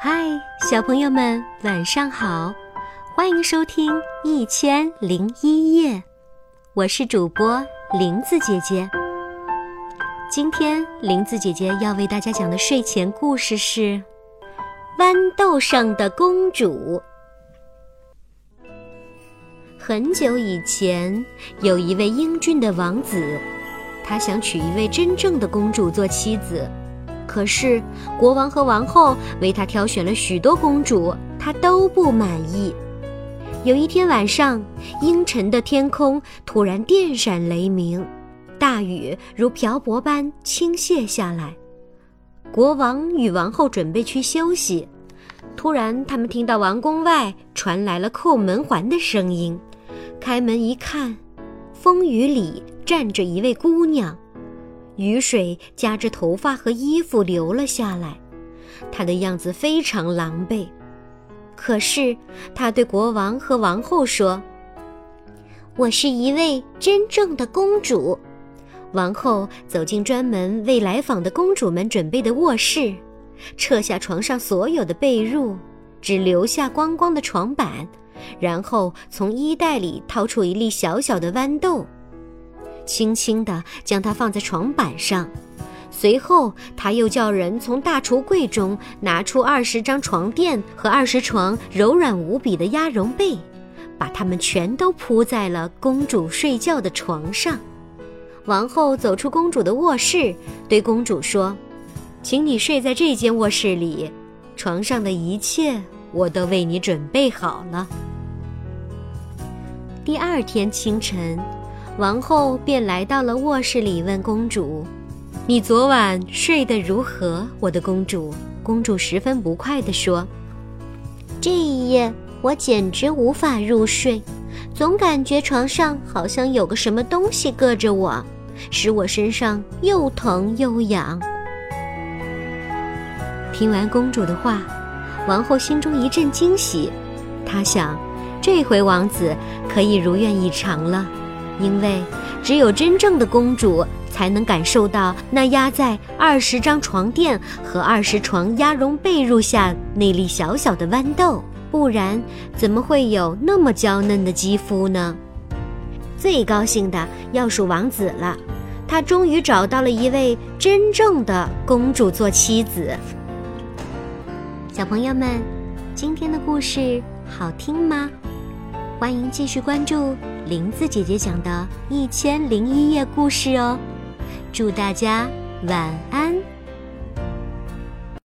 嗨，小朋友们，晚上好！欢迎收听《一千零一夜》，我是主播林子姐姐。今天林子姐姐要为大家讲的睡前故事是《豌豆上的公主》。很久以前，有一位英俊的王子，他想娶一位真正的公主做妻子。可是，国王和王后为他挑选了许多公主，他都不满意。有一天晚上，阴沉的天空突然电闪雷鸣，大雨如瓢泼般倾泻下来。国王与王后准备去休息，突然他们听到王宫外传来了扣门环的声音。开门一看，风雨里站着一位姑娘。雨水夹着头发和衣服流了下来，她的样子非常狼狈。可是她对国王和王后说：“我是一位真正的公主。”王后走进专门为来访的公主们准备的卧室，撤下床上所有的被褥，只留下光光的床板，然后从衣袋里掏出一粒小小的豌豆。轻轻地将它放在床板上，随后他又叫人从大橱柜中拿出二十张床垫和二十床柔软无比的鸭绒被，把它们全都铺在了公主睡觉的床上。王后走出公主的卧室，对公主说：“请你睡在这间卧室里，床上的一切我都为你准备好了。”第二天清晨。王后便来到了卧室里，问公主：“你昨晚睡得如何，我的公主？”公主十分不快地说：“这一夜我简直无法入睡，总感觉床上好像有个什么东西硌着我，使我身上又疼又痒。”听完公主的话，王后心中一阵惊喜，她想：这回王子可以如愿以偿了。因为只有真正的公主才能感受到那压在二十张床垫和二十床鸭绒被褥下那粒小小的豌豆，不然怎么会有那么娇嫩的肌肤呢？最高兴的要数王子了，他终于找到了一位真正的公主做妻子。小朋友们，今天的故事好听吗？欢迎继续关注林子姐姐讲的《一千零一夜》故事哦，祝大家晚安。